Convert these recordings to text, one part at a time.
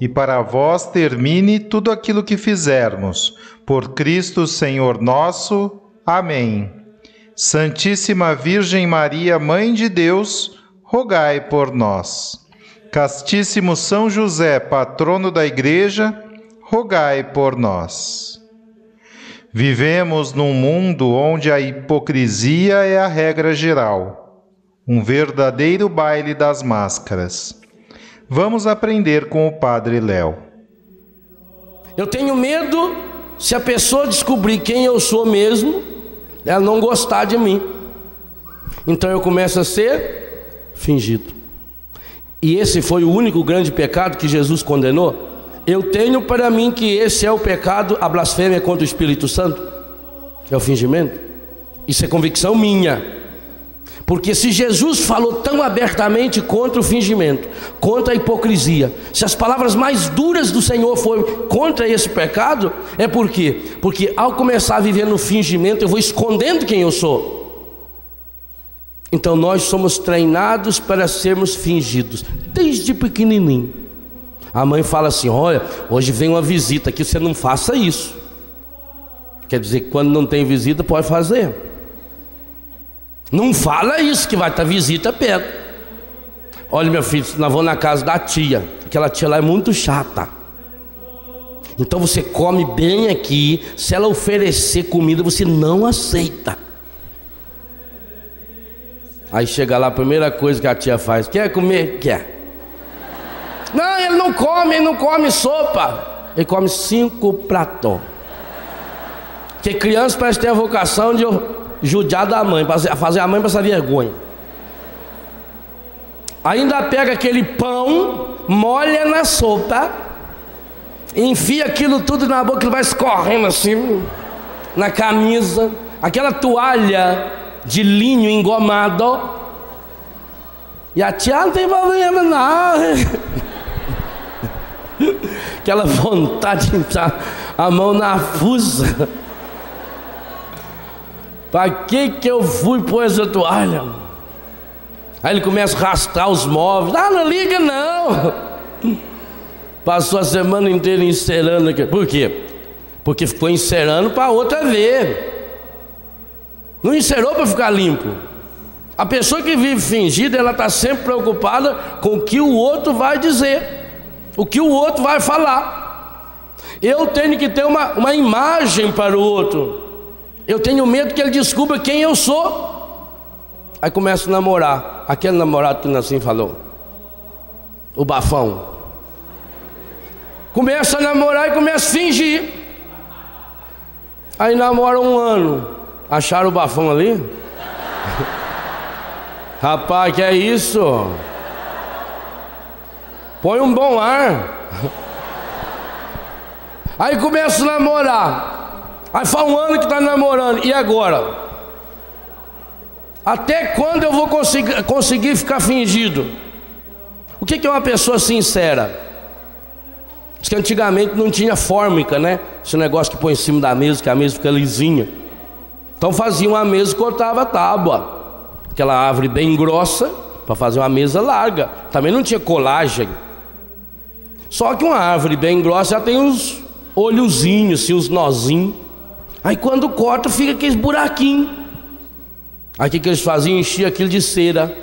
e para vós termine tudo aquilo que fizermos. Por Cristo Senhor nosso. Amém. Santíssima Virgem Maria, Mãe de Deus, rogai por nós. Castíssimo São José, patrono da Igreja, rogai por nós. Vivemos num mundo onde a hipocrisia é a regra geral, um verdadeiro baile das máscaras. Vamos aprender com o Padre Léo. Eu tenho medo se a pessoa descobrir quem eu sou mesmo, ela não gostar de mim. Então eu começo a ser fingido. E esse foi o único grande pecado que Jesus condenou. Eu tenho para mim que esse é o pecado, a blasfêmia contra o Espírito Santo, é o fingimento. Isso é convicção minha. Porque se Jesus falou tão abertamente contra o fingimento, contra a hipocrisia, se as palavras mais duras do Senhor foram contra esse pecado, é por quê? Porque ao começar a viver no fingimento, eu vou escondendo quem eu sou. Então nós somos treinados para sermos fingidos, desde pequenininho. A mãe fala assim: Olha, hoje vem uma visita aqui, você não faça isso. Quer dizer, quando não tem visita, pode fazer. Não fala isso que vai estar visita perto. Olha, meu filho, nós vamos na casa da tia. Aquela tia lá é muito chata. Então você come bem aqui. Se ela oferecer comida, você não aceita. Aí chega lá, a primeira coisa que a tia faz: Quer comer? Quer. Não, ele não come, ele não come sopa. Ele come cinco pratos. Porque criança parece ter a vocação de judiar da mãe, fazer a mãe passar vergonha. Ainda pega aquele pão, molha na sopa, enfia aquilo tudo na boca, ele vai escorrendo assim, na camisa, aquela toalha de linho engomado. E a tia não tem problema, não. Aquela vontade de entrar a mão na fusa. Para que que eu fui pôr essa toalha? Aí ele começa a arrastar os móveis. Ah, não liga não. Passou a semana inteira encerando aqui. Por quê? Porque ficou encerando para outra ver. Não encerou para ficar limpo. A pessoa que vive fingida, ela está sempre preocupada com o que o outro vai dizer, o que o outro vai falar. Eu tenho que ter uma, uma imagem para o outro. Eu tenho medo que ele descubra quem eu sou. Aí começa a namorar. Aquele namorado que assim falou. O bafão. Começa a namorar e começa a fingir. Aí namora um ano. Acharam o bafão ali? Rapaz, que é isso? Põe um bom ar. Aí começa a namorar. Aí faz um ano que está namorando, e agora? Até quando eu vou conseguir, conseguir ficar fingido? O que, que é uma pessoa sincera? Diz que antigamente não tinha fórmica, né? Esse negócio que põe em cima da mesa, que a mesa fica lisinha. Então fazia uma mesa e cortava tábua. Aquela árvore bem grossa, para fazer uma mesa larga. Também não tinha colagem. Só que uma árvore bem grossa já tem uns olhozinhos, assim, uns nozinhos. Aí quando corta, fica aqueles buraquinhos. Aí o que, que eles faziam? Enchia aquilo de cera.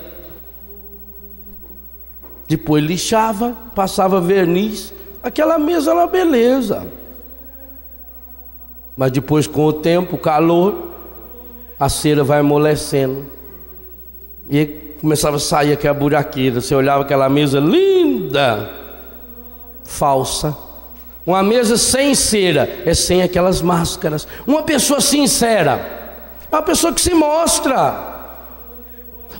Depois lixava, passava verniz. Aquela mesa era uma beleza. Mas depois, com o tempo, o calor, a cera vai amolecendo. E começava a sair aquela buraqueira. Você olhava aquela mesa linda, falsa. Uma mesa sem cera é sem aquelas máscaras. Uma pessoa sincera é uma pessoa que se mostra.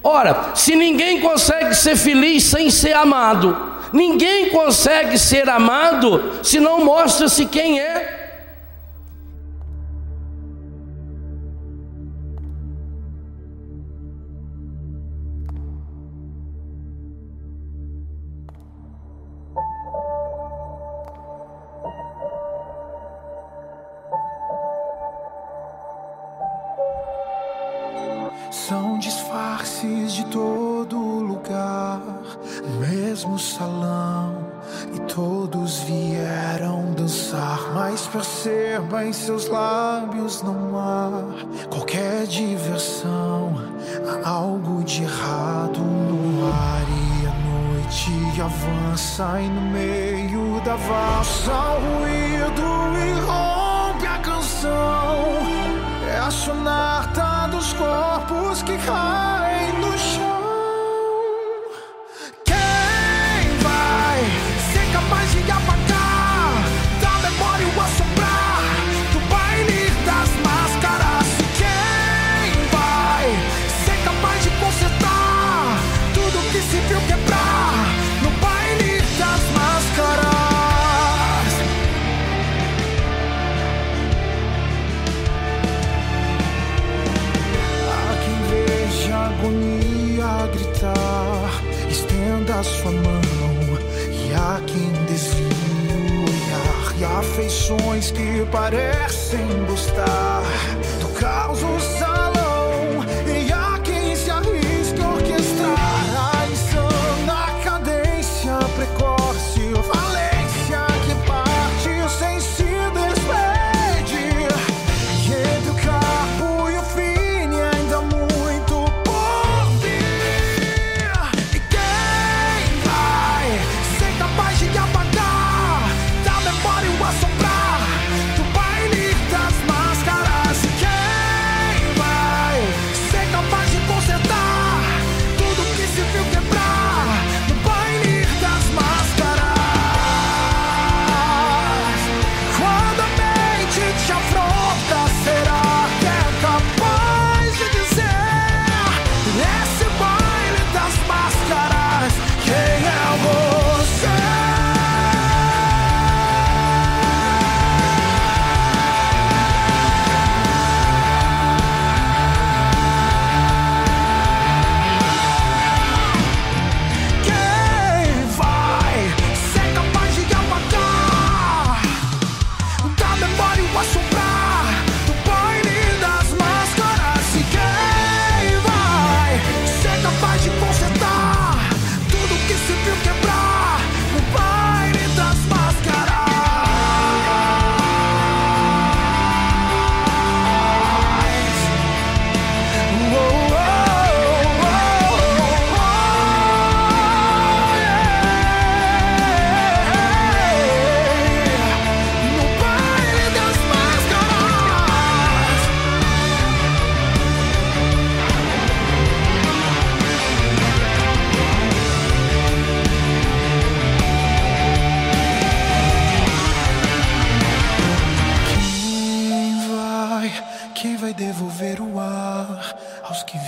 Ora, se ninguém consegue ser feliz sem ser amado, ninguém consegue ser amado se não mostra-se quem é.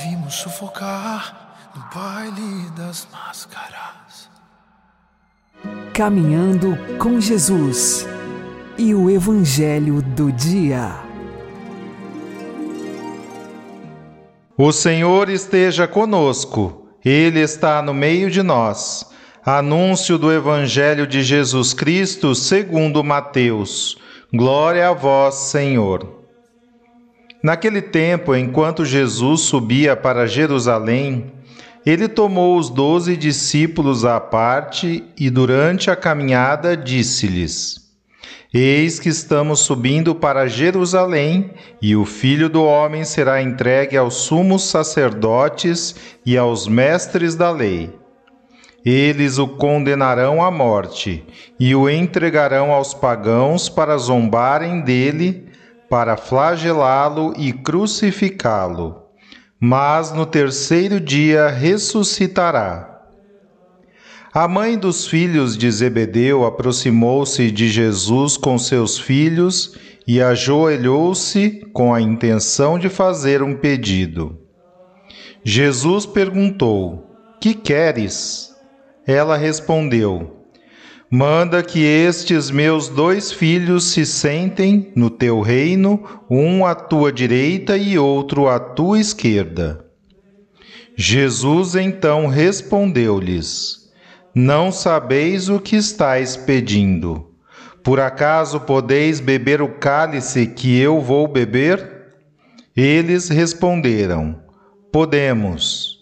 vimos sufocar no baile das máscaras. Caminhando com Jesus e o Evangelho do Dia. O Senhor esteja conosco, Ele está no meio de nós. Anúncio do Evangelho de Jesus Cristo segundo Mateus. Glória a vós, Senhor. Naquele tempo, enquanto Jesus subia para Jerusalém, ele tomou os doze discípulos à parte e, durante a caminhada, disse-lhes: Eis que estamos subindo para Jerusalém, e o filho do homem será entregue aos sumos sacerdotes e aos mestres da lei. Eles o condenarão à morte e o entregarão aos pagãos para zombarem dele para flagelá-lo e crucificá-lo, mas no terceiro dia ressuscitará. A mãe dos filhos de Zebedeu aproximou-se de Jesus com seus filhos e ajoelhou-se com a intenção de fazer um pedido. Jesus perguntou: Que queres? Ela respondeu: Manda que estes meus dois filhos se sentem no teu reino, um à tua direita e outro à tua esquerda. Jesus então respondeu-lhes: Não sabeis o que estáis pedindo. Por acaso podeis beber o cálice que eu vou beber? Eles responderam: Podemos.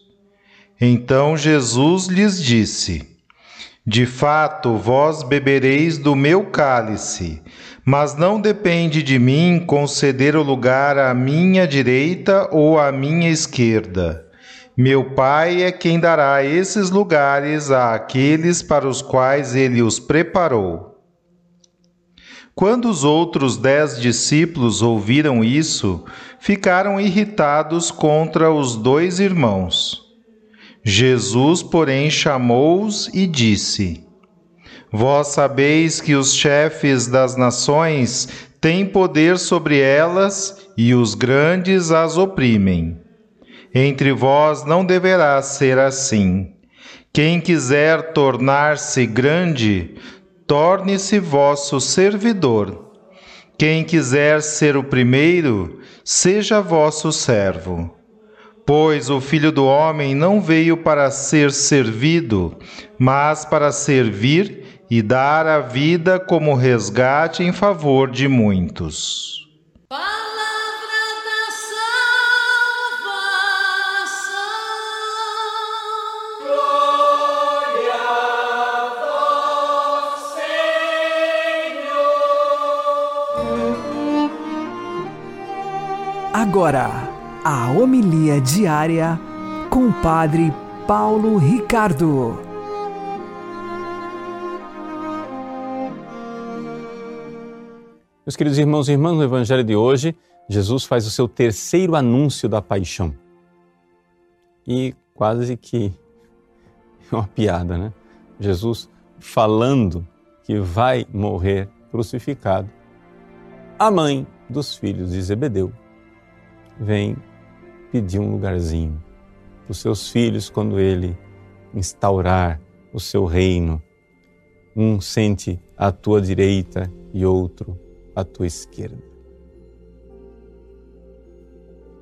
Então Jesus lhes disse: de fato, vós bebereis do meu cálice, mas não depende de mim conceder o lugar à minha direita ou à minha esquerda. Meu Pai é quem dará esses lugares àqueles para os quais ele os preparou. Quando os outros dez discípulos ouviram isso, ficaram irritados contra os dois irmãos. Jesus, porém, chamou-os e disse: Vós sabeis que os chefes das nações têm poder sobre elas e os grandes as oprimem. Entre vós não deverá ser assim. Quem quiser tornar-se grande, torne-se vosso servidor. Quem quiser ser o primeiro, seja vosso servo. Pois o Filho do Homem não veio para ser servido, mas para servir e dar a vida como resgate em favor de muitos. Agora a homilia diária com o Padre Paulo Ricardo. Meus queridos irmãos e irmãs, no Evangelho de hoje, Jesus faz o seu terceiro anúncio da paixão. E quase que uma piada, né? Jesus falando que vai morrer crucificado. A mãe dos filhos de Zebedeu vem pedir um lugarzinho para os seus filhos quando ele instaurar o seu reino. Um sente à tua direita e outro à tua esquerda.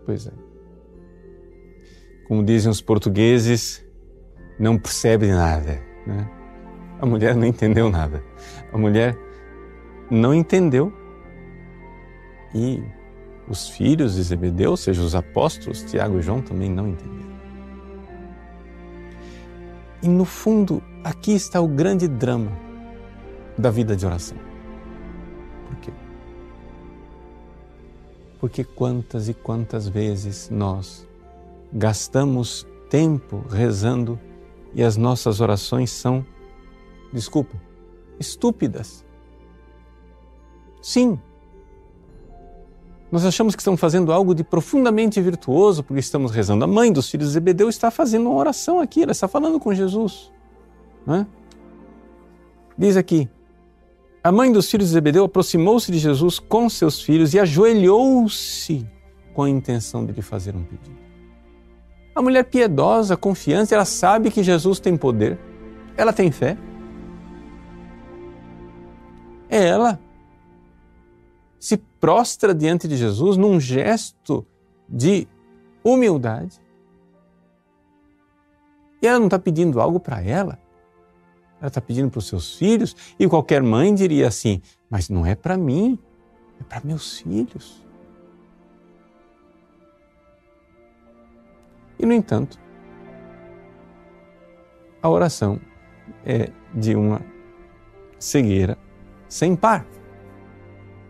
Pois é. Como dizem os portugueses, não percebe nada. Né? A mulher não entendeu nada. A mulher não entendeu e os filhos de Zebedeu, ou seja, os apóstolos, Tiago e João, também não entenderam. E no fundo, aqui está o grande drama da vida de oração. Por quê? Porque quantas e quantas vezes nós gastamos tempo rezando e as nossas orações são, desculpa, estúpidas. Sim, nós achamos que estamos fazendo algo de profundamente virtuoso porque estamos rezando. A mãe dos filhos de Zebedeu está fazendo uma oração aqui, ela está falando com Jesus. É? Diz aqui: a mãe dos filhos de Zebedeu aproximou-se de Jesus com seus filhos e ajoelhou-se com a intenção de lhe fazer um pedido. A mulher piedosa, confiante, ela sabe que Jesus tem poder, ela tem fé. É ela se prostra diante de Jesus num gesto de humildade. E ela não está pedindo algo para ela, ela está pedindo para os seus filhos. E qualquer mãe diria assim: Mas não é para mim, é para meus filhos. E, no entanto, a oração é de uma cegueira sem par.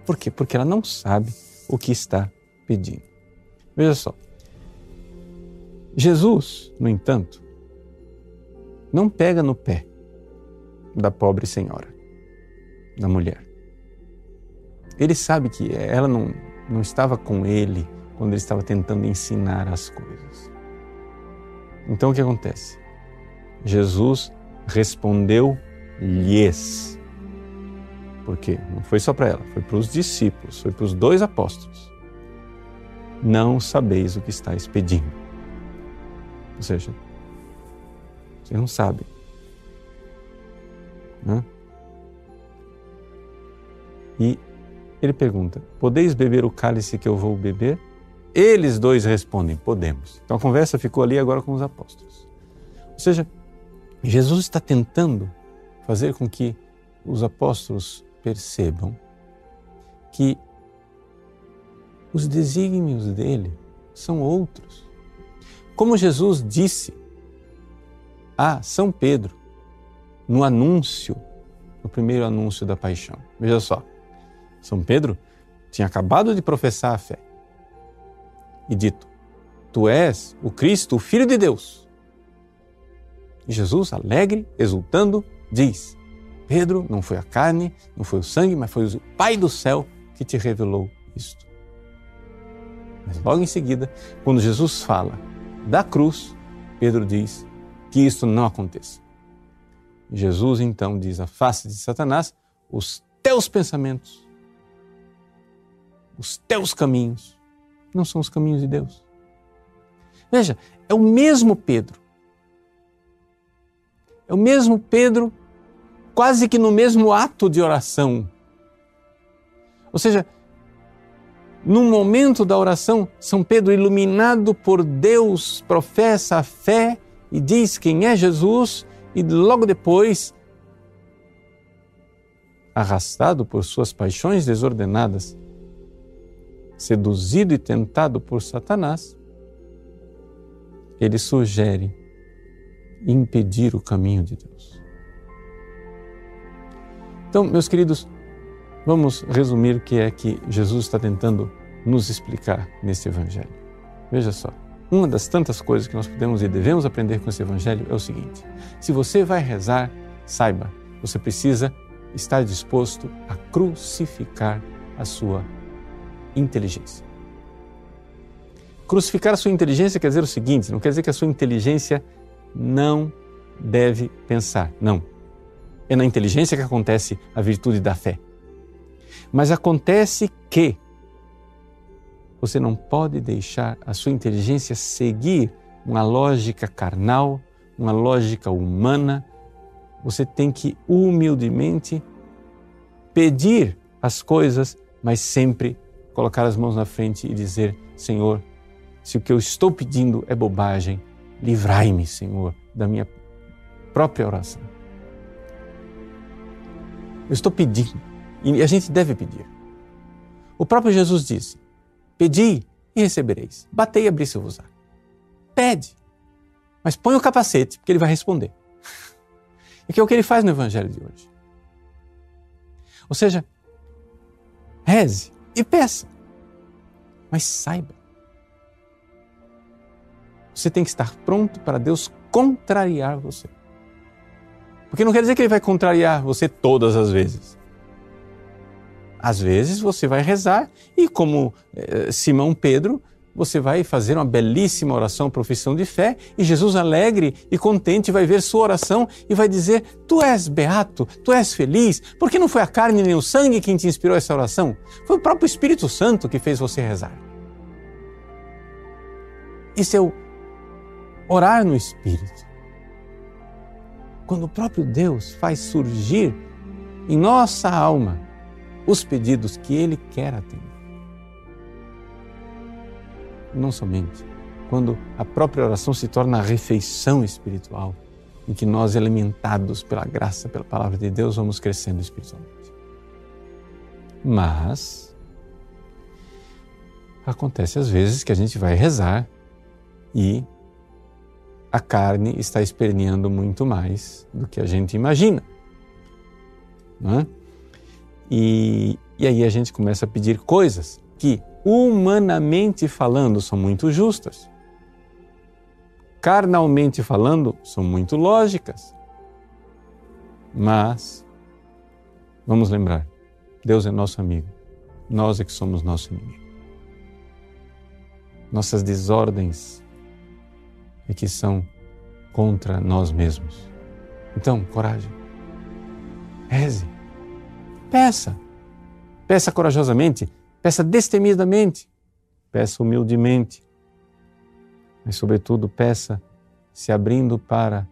Por quê? Porque ela não sabe o que está pedindo. Veja só. Jesus, no entanto, não pega no pé da pobre senhora, da mulher. Ele sabe que ela não, não estava com ele quando ele estava tentando ensinar as coisas. Então o que acontece? Jesus respondeu-lhes. Porque não foi só para ela, foi para os discípulos, foi para os dois apóstolos. Não sabeis o que estáis pedindo. Ou seja, vocês não sabem. Né? E ele pergunta: Podeis beber o cálice que eu vou beber? Eles dois respondem: Podemos. Então a conversa ficou ali agora com os apóstolos. Ou seja, Jesus está tentando fazer com que os apóstolos percebam que os desígnios dele são outros. Como Jesus disse a São Pedro no anúncio, no primeiro anúncio da paixão. Veja só, são Pedro tinha acabado de professar a fé e dito: Tu és o Cristo, o Filho de Deus. E Jesus, alegre, exultando, diz: Pedro, não foi a carne, não foi o sangue, mas foi o Pai do céu que te revelou isto. Mas logo em seguida, quando Jesus fala da cruz, Pedro diz que isto não aconteça. Jesus então diz à face de Satanás: os teus pensamentos os teus caminhos não são os caminhos de Deus. Veja, é o mesmo Pedro. É o mesmo Pedro, quase que no mesmo ato de oração. Ou seja, num momento da oração, São Pedro, iluminado por Deus, professa a fé e diz quem é Jesus, e logo depois, arrastado por suas paixões desordenadas, seduzido e tentado por Satanás, ele sugere impedir o caminho de Deus. Então, meus queridos, vamos resumir o que é que Jesus está tentando nos explicar nesse Evangelho. Veja só, uma das tantas coisas que nós podemos e devemos aprender com esse Evangelho é o seguinte: se você vai rezar, saiba, você precisa estar disposto a crucificar a sua inteligência. Crucificar a sua inteligência quer dizer o seguinte: não quer dizer que a sua inteligência não deve pensar. Não. É na inteligência que acontece a virtude da fé. Mas acontece que você não pode deixar a sua inteligência seguir uma lógica carnal, uma lógica humana. Você tem que humildemente pedir as coisas, mas sempre colocar as mãos na frente e dizer: Senhor, se o que eu estou pedindo é bobagem, livrai-me, Senhor, da minha própria oração. Eu estou pedindo e a gente deve pedir. O próprio Jesus disse: Pedi e recebereis, batei e abri-se-vos-á. Pede, mas põe o capacete, porque ele vai responder. E que é o que ele faz no Evangelho de hoje. Ou seja, reze, e peça. Mas saiba, você tem que estar pronto para Deus contrariar você. Porque não quer dizer que Ele vai contrariar você todas as vezes. Às vezes você vai rezar e, como eh, Simão Pedro, você vai fazer uma belíssima oração, profissão de fé, e Jesus, alegre e contente, vai ver sua oração e vai dizer: Tu és beato, tu és feliz, porque não foi a carne nem o sangue quem te inspirou essa oração, foi o próprio Espírito Santo que fez você rezar. Isso é o orar no Espírito. Quando o próprio Deus faz surgir em nossa alma os pedidos que Ele quer atender não somente, quando a própria oração se torna a refeição espiritual, em que nós, alimentados pela graça, pela palavra de Deus, vamos crescendo espiritualmente. Mas acontece às vezes que a gente vai rezar e a carne está esperneando muito mais do que a gente imagina. É? e, e aí a gente começa a pedir coisas que humanamente falando, são muito justas. Carnalmente falando, são muito lógicas. Mas, vamos lembrar, Deus é nosso amigo, nós é que somos nosso inimigo. nossas desordens é que são contra nós mesmos. Então, coragem. Reze. Peça. Peça corajosamente. Peça destemidamente. Peça humildemente. Mas, sobretudo, peça se abrindo para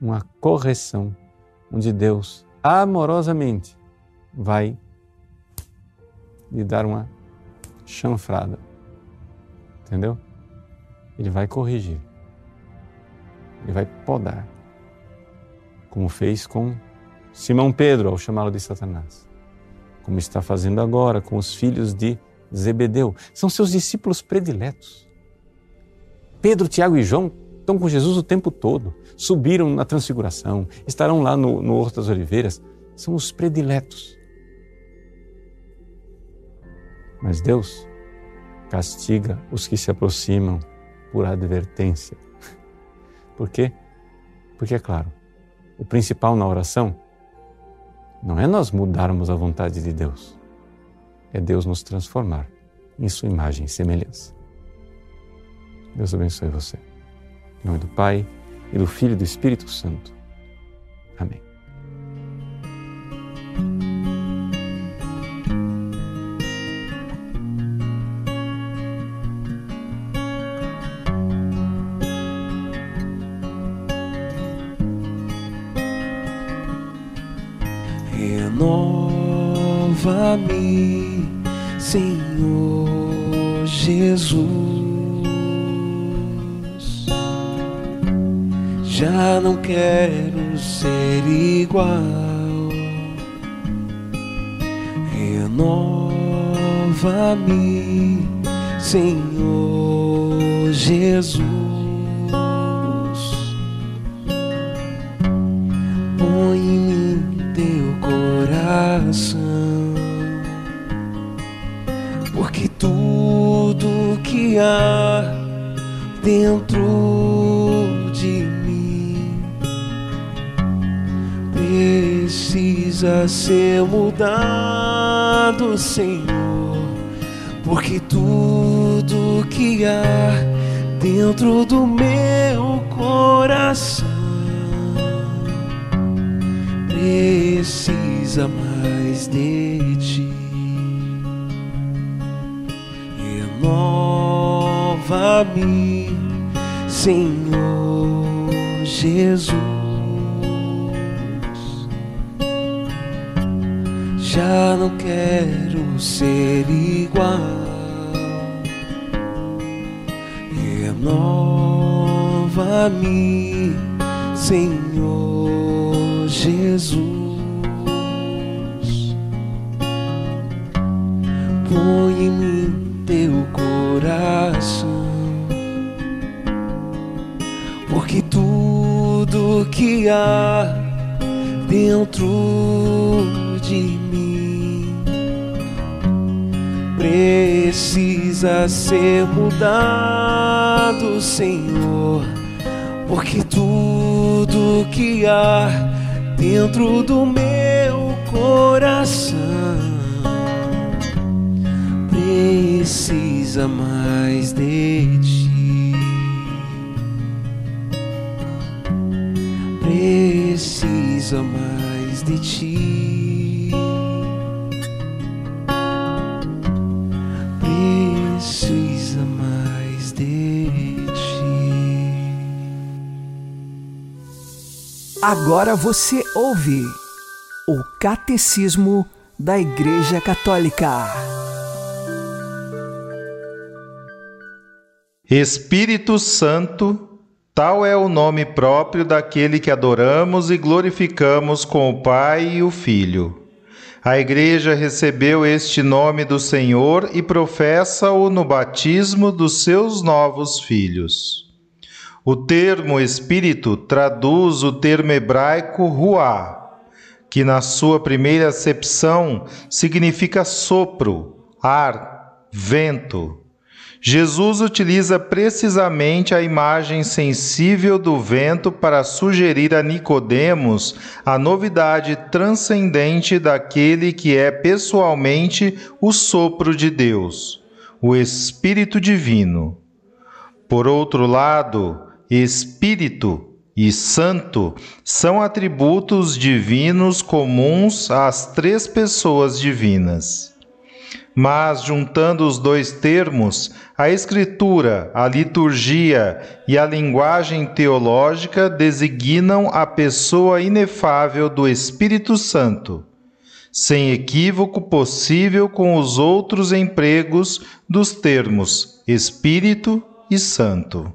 uma correção, onde Deus amorosamente vai lhe dar uma chanfrada. Entendeu? Ele vai corrigir. Ele vai podar. Como fez com Simão Pedro ao chamá-lo de Satanás. Como está fazendo agora com os filhos de Zebedeu. São seus discípulos prediletos. Pedro, Tiago e João estão com Jesus o tempo todo. Subiram na transfiguração, estarão lá no, no Horto das Oliveiras. São os prediletos. Mas Deus castiga os que se aproximam por advertência. Por quê? Porque, é claro, o principal na oração não é nós mudarmos a vontade de Deus, é Deus nos transformar em Sua imagem e semelhança. Deus abençoe você. Em nome do Pai, e do Filho e do Espírito Santo. Amém. Jesus. Já não quero ser igual. Renova-me, Senhor Jesus. Dentro de mim precisa ser mudado, Senhor, porque tudo que há dentro do meu coração precisa mais de ti. Renova-me, Senhor Jesus. já não quero ser igual. Renova-me, Senhor Jesus. Põe que há dentro de precisa ser mudado, Senhor, porque tudo que há dentro do meu coração precisa mais de Precisa mais de ti. Agora você ouve o Catecismo da Igreja Católica. Espírito Santo, tal é o nome próprio daquele que adoramos e glorificamos com o Pai e o Filho. A Igreja recebeu este nome do Senhor e professa-o no batismo dos seus novos filhos. O termo espírito traduz o termo hebraico ruá, que na sua primeira acepção significa sopro, ar, vento. Jesus utiliza precisamente a imagem sensível do vento para sugerir a Nicodemos a novidade transcendente daquele que é pessoalmente o sopro de Deus, o Espírito Divino. Por outro lado, Espírito e Santo são atributos divinos comuns às três pessoas divinas. Mas, juntando os dois termos, a Escritura, a liturgia e a linguagem teológica designam a pessoa inefável do Espírito Santo, sem equívoco possível com os outros empregos dos termos Espírito e Santo.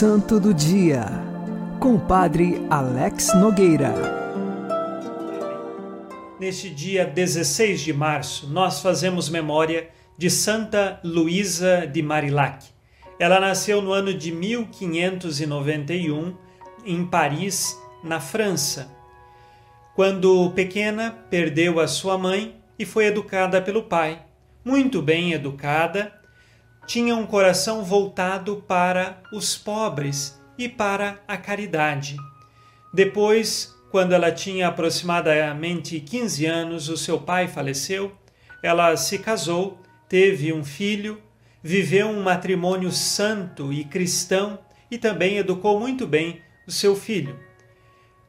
Santo do Dia, com o Padre Alex Nogueira. Neste dia 16 de março, nós fazemos memória de Santa Luísa de Marillac. Ela nasceu no ano de 1591 em Paris, na França. Quando pequena, perdeu a sua mãe e foi educada pelo pai. Muito bem educada, tinha um coração voltado para os pobres e para a caridade. Depois, quando ela tinha aproximadamente 15 anos, o seu pai faleceu. Ela se casou, teve um filho, viveu um matrimônio santo e cristão e também educou muito bem o seu filho.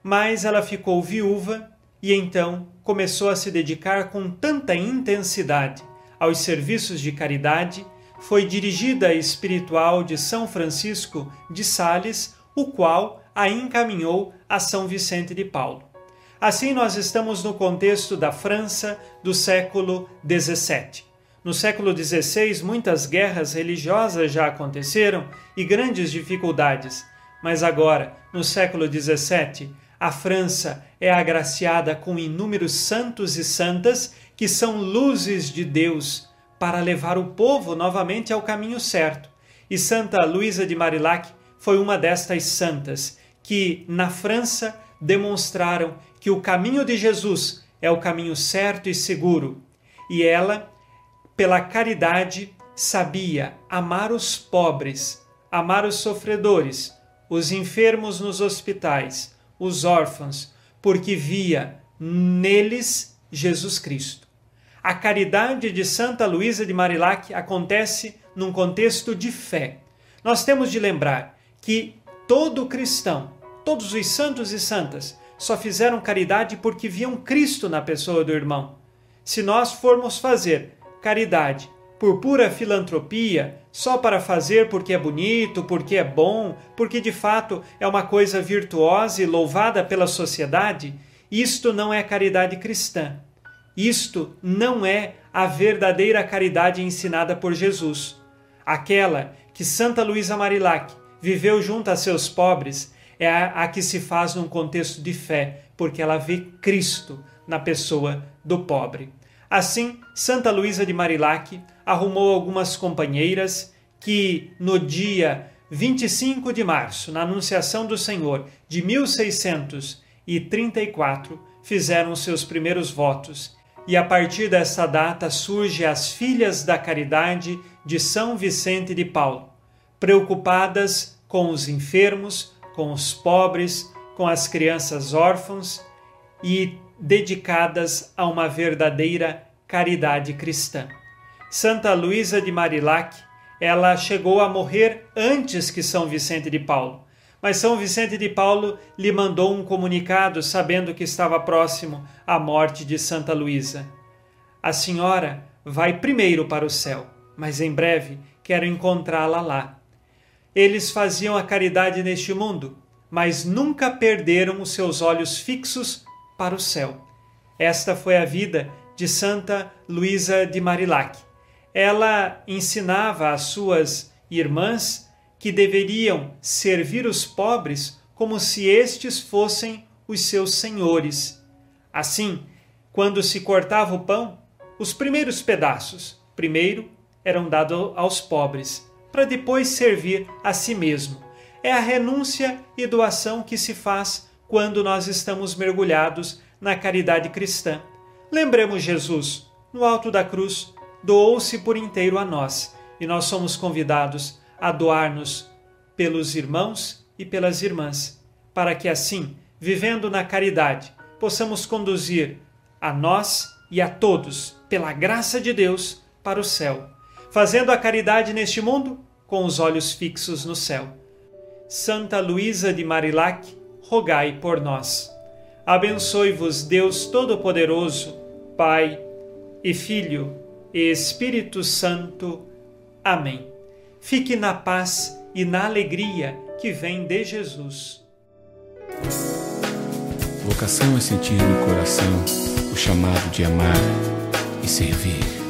Mas ela ficou viúva e então começou a se dedicar com tanta intensidade aos serviços de caridade foi dirigida espiritual de São Francisco de Sales, o qual a encaminhou a São Vicente de Paulo. Assim, nós estamos no contexto da França do século XVII. No século XVI, muitas guerras religiosas já aconteceram e grandes dificuldades, mas agora, no século XVII, a França é agraciada com inúmeros santos e santas que são luzes de Deus para levar o povo novamente ao caminho certo. E Santa Luísa de Marillac foi uma destas santas que, na França, demonstraram que o caminho de Jesus é o caminho certo e seguro. E ela, pela caridade, sabia amar os pobres, amar os sofredores, os enfermos nos hospitais, os órfãos, porque via neles Jesus Cristo. A caridade de Santa Luísa de Marillac acontece num contexto de fé. Nós temos de lembrar que todo cristão, todos os santos e santas, só fizeram caridade porque viam Cristo na pessoa do irmão. Se nós formos fazer caridade por pura filantropia, só para fazer porque é bonito, porque é bom, porque de fato é uma coisa virtuosa e louvada pela sociedade, isto não é caridade cristã. Isto não é a verdadeira caridade ensinada por Jesus. Aquela que Santa Luísa Marillac viveu junto a seus pobres é a, a que se faz num contexto de fé, porque ela vê Cristo na pessoa do pobre. Assim, Santa Luísa de Marillac arrumou algumas companheiras que no dia 25 de março, na Anunciação do Senhor de 1634, fizeram seus primeiros votos. E a partir dessa data surge as Filhas da Caridade de São Vicente de Paulo, preocupadas com os enfermos, com os pobres, com as crianças órfãos e dedicadas a uma verdadeira caridade cristã. Santa Luísa de Marillac, ela chegou a morrer antes que São Vicente de Paulo, mas São Vicente de Paulo lhe mandou um comunicado sabendo que estava próximo a morte de Santa Luísa. A senhora vai primeiro para o céu, mas em breve quero encontrá-la lá. Eles faziam a caridade neste mundo, mas nunca perderam os seus olhos fixos para o céu. Esta foi a vida de Santa Luísa de Marillac. Ela ensinava às suas irmãs que deveriam servir os pobres como se estes fossem os seus senhores. Assim, quando se cortava o pão, os primeiros pedaços, primeiro, eram dados aos pobres, para depois servir a si mesmo. É a renúncia e doação que se faz quando nós estamos mergulhados na caridade cristã. Lembremos Jesus, no alto da cruz, doou-se por inteiro a nós e nós somos convidados a doar-nos pelos irmãos e pelas irmãs, para que assim, vivendo na caridade, possamos conduzir a nós e a todos, pela graça de Deus, para o céu, fazendo a caridade neste mundo com os olhos fixos no céu. Santa Luísa de Marillac, rogai por nós. Abençoe-vos Deus Todo-Poderoso, Pai e Filho e Espírito Santo. Amém. Fique na paz e na alegria que vem de Jesus. Vocação é sentir no coração o chamado de amar e servir.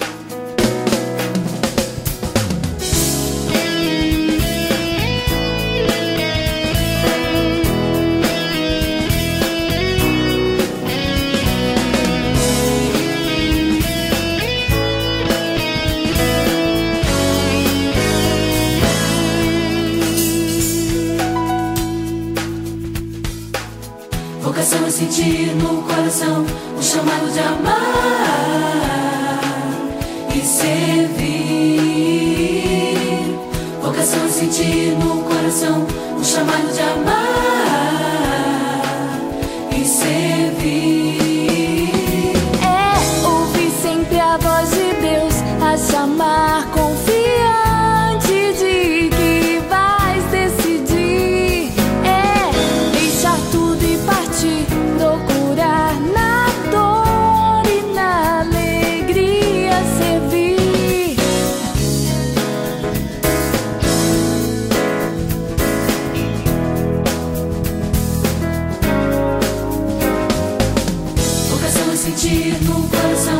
Sentir no coração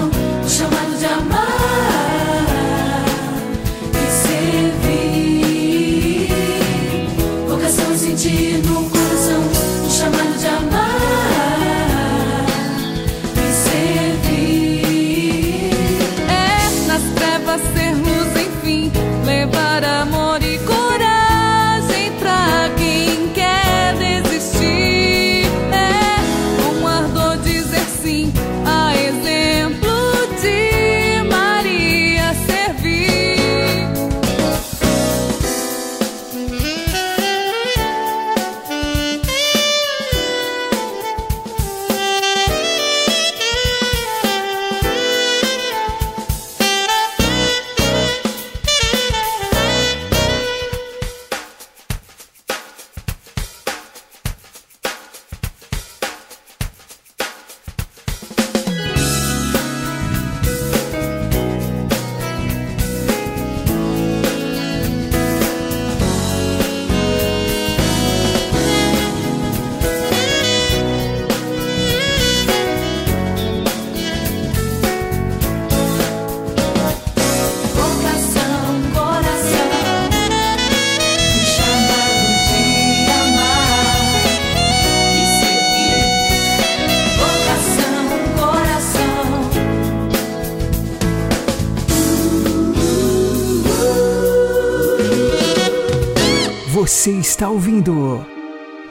Você está ouvindo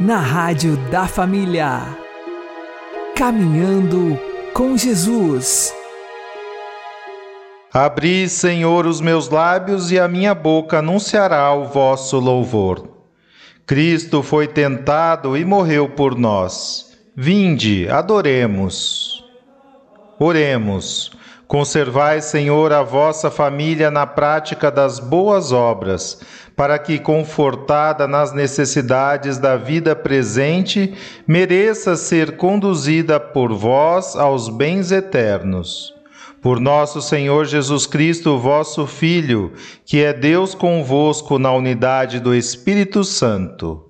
na Rádio da Família. Caminhando com Jesus. Abri, Senhor, os meus lábios e a minha boca anunciará o vosso louvor. Cristo foi tentado e morreu por nós. Vinde, adoremos. Oremos. Conservai, Senhor, a vossa família na prática das boas obras, para que, confortada nas necessidades da vida presente, mereça ser conduzida por vós aos bens eternos. Por nosso Senhor Jesus Cristo, vosso Filho, que é Deus convosco na unidade do Espírito Santo.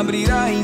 Abrirá em